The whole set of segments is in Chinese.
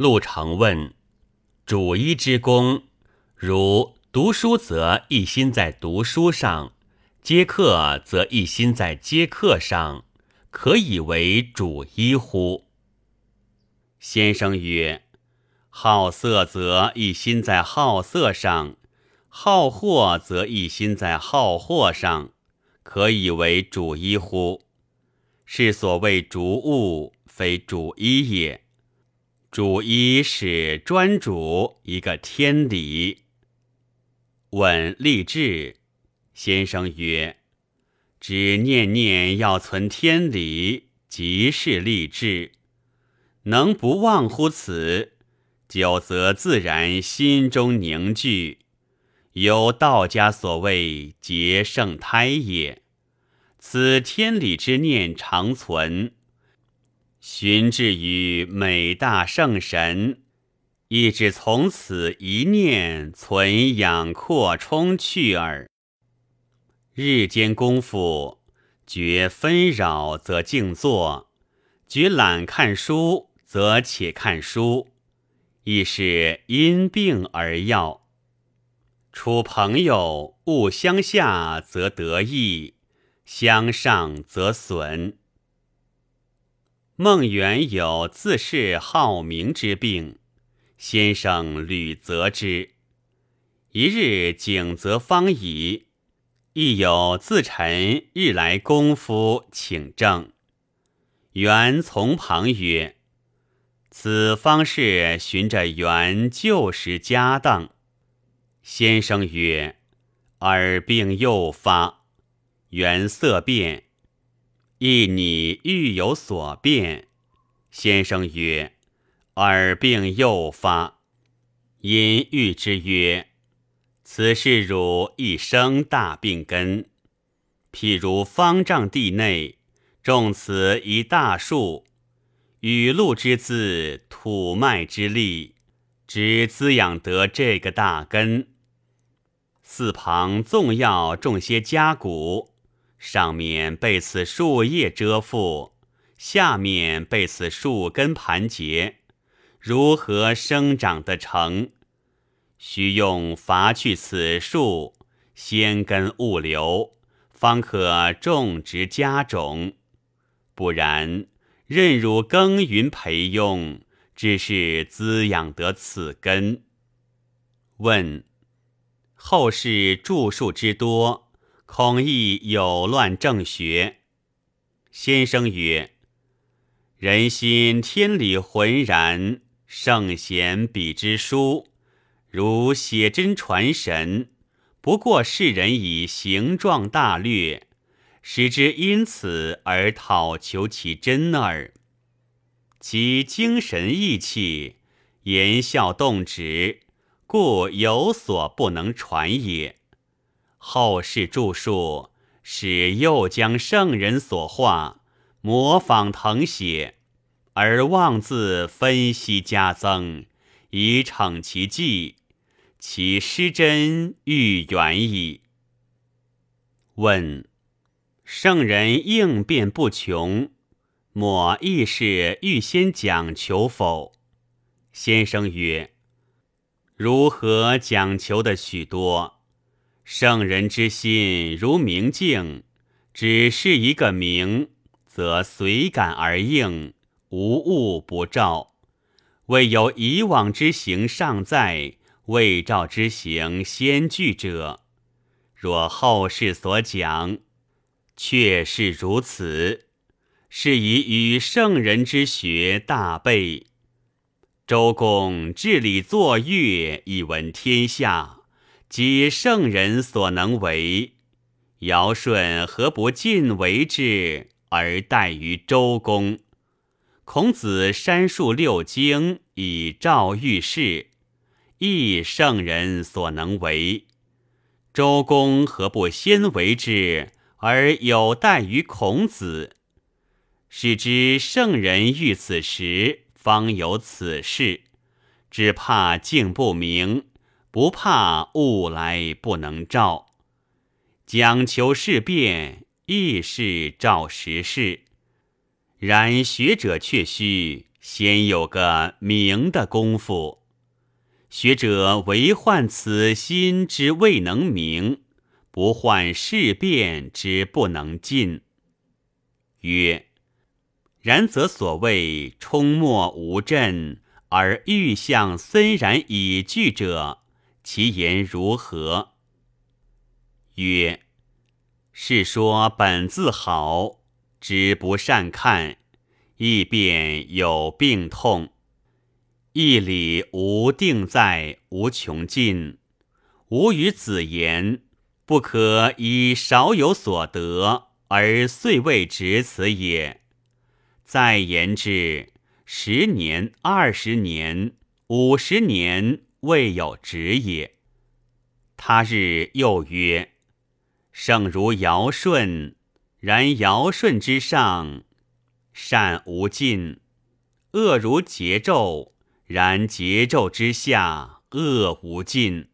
陆成问：“主医之功，如读书则一心在读书上，接客则一心在接客上，可以为主医乎？”先生曰：“好色则一心在好色上，好货则一心在好货上，可以为主医乎？是所谓逐物，非主医也。”主一是专主一个天理。问立志，先生曰：“只念念要存天理，即是立志。能不忘乎此？久则自然心中凝聚，有道家所谓结圣胎也。此天理之念常存。”寻至于美大圣神，亦只从此一念存养扩充去耳。日间功夫，觉纷扰则静坐，觉懒看书则且看书，亦是因病而要。处朋友，勿相下则得益，相上则损。孟元有自恃好名之病，先生屡责之。一日景则方已，亦有自陈日来功夫，请正。元从旁曰：“此方是循着元旧时家当。”先生曰：“耳病又发，元色变。”亦你欲有所变，先生曰：“耳病又发。”因欲之曰：“此事汝一生大病根。譬如方丈地内种此一大树，雨露之资，土脉之力，只滋养得这个大根。四旁纵要种些家谷。”上面被此树叶遮覆，下面被此树根盘结，如何生长得成？须用伐去此树，先根物流，方可种植家种。不然，任汝耕耘培用，只是滋养得此根。问：后世著述之多。恐亦有乱正学。先生曰：“人心天理浑然，圣贤比之书，如写真传神，不过世人以形状大略，使之因此而讨求其真耳。其精神意气，言笑动止，故有所不能传也。”后世著述，使又将圣人所画模仿誊写，而妄自分析加增，以逞其技，其失真愈远矣。问：圣人应变不穷，莫亦是预先讲求否？先生曰：如何讲求的许多？圣人之心如明镜，只是一个明，则随感而应，无物不照。未有以往之行尚在，未照之行先具者。若后世所讲，确是如此，是以与圣人之学大备。周公治理作乐，以闻天下。皆圣人所能为，尧舜何不尽为之而待于周公？孔子删述六经以昭遇世，亦圣人所能为。周公何不先为之而有待于孔子？使之圣人遇此时，方有此事，只怕境不明。不怕物来不能照，讲求事变，亦是照时事。然学者却须先有个明的功夫。学者唯患此心之未能明，不患事变之不能尽。曰：然则所谓冲没无阵而欲象森然以具者，其言如何？曰：是说本自好，只不善看，亦便有病痛。义理无定在，无穷尽。吾与子言，不可以少有所得而遂未值此也。再言之，十年、二十年、五十年未有止也。他日又曰：圣如尧舜，然尧舜之上，善无尽；恶如桀纣。然桀纣之下，恶无尽，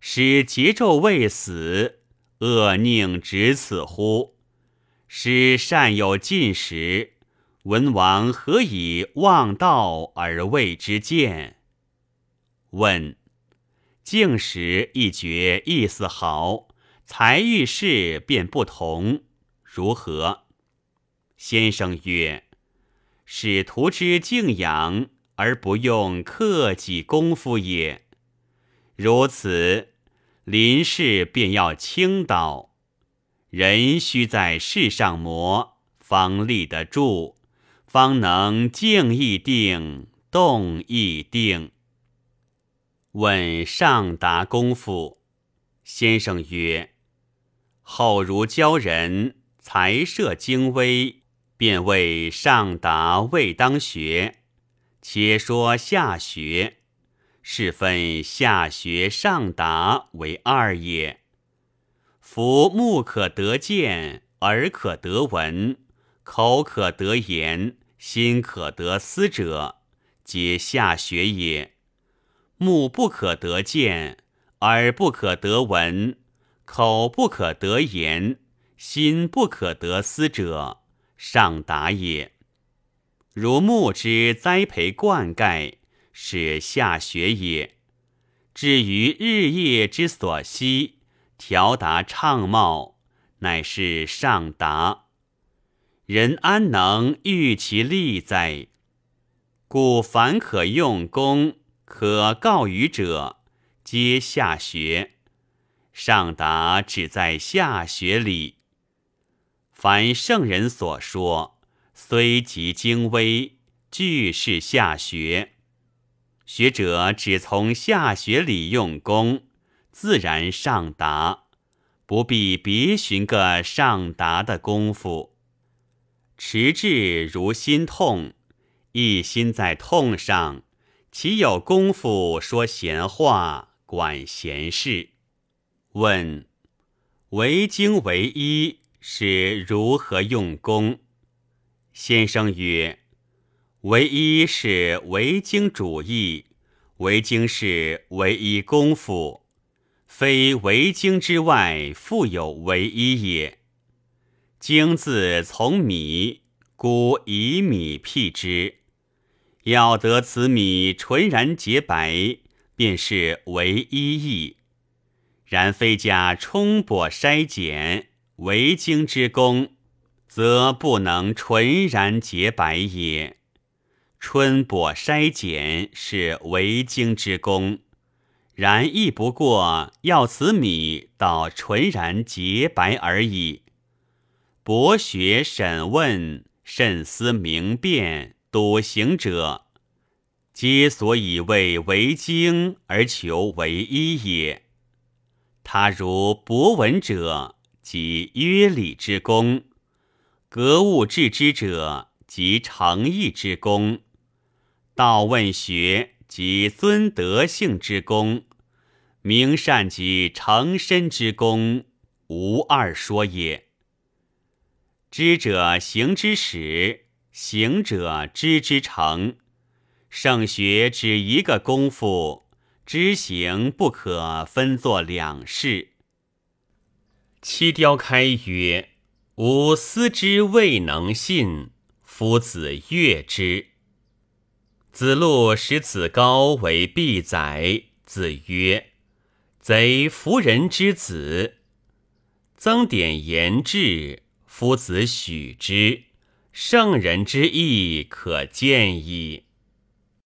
使桀纣未死，恶宁止此乎？使善有尽时，文王何以忘道而未之见？问：静时一绝意思好，才遇事便不同，如何？先生曰：使徒之敬仰。而不用克己功夫也。如此，临事便要倾倒。人须在世上磨，方立得住，方能静亦定，动亦定。问上达功夫，先生曰：后如教人才设精微，便谓上达未当学。且说下学，是分下学、上达为二也。夫目可得见，耳可得闻，口可得言，心可得思者，皆下学也。目不可得见，耳不可得闻，口不可得言，心不可得思者，上达也。如木之栽培灌溉，是下学也；至于日夜之所息，调达畅茂，乃是上达。人安能欲其利哉？故凡可用功、可告于者，皆下学。上达只在下学里。凡圣人所说。虽极精微，俱是下学。学者只从下学里用功，自然上达，不必别寻个上达的功夫。持志如心痛，一心在痛上，岂有功夫说闲话、管闲事？问：为经为一，是如何用功？先生曰：“唯一是唯经主义，唯经是唯一功夫，非唯经之外复有唯一也。经字从米，故以米辟之。要得此米纯然洁白，便是唯一义。然非加冲钵筛碱，唯经之功。”则不能纯然洁白也。春播筛碱是为经之功，然亦不过要此米到纯然洁白而已。博学审问、慎思明辨、笃行者，皆所以为为经而求为一也。他如博闻者，即约礼之功。格物致知者，即诚意之功；道问学，即尊德性之功；明善即成身之功，无二说也。知者行之始，行者知之成。圣学只一个功夫，知行不可分作两事。七雕开曰。吾思之未能信，夫子悦之。子路使子高为必宰，子曰：“贼夫人之子。”曾点言志，夫子许之，圣人之意可见矣。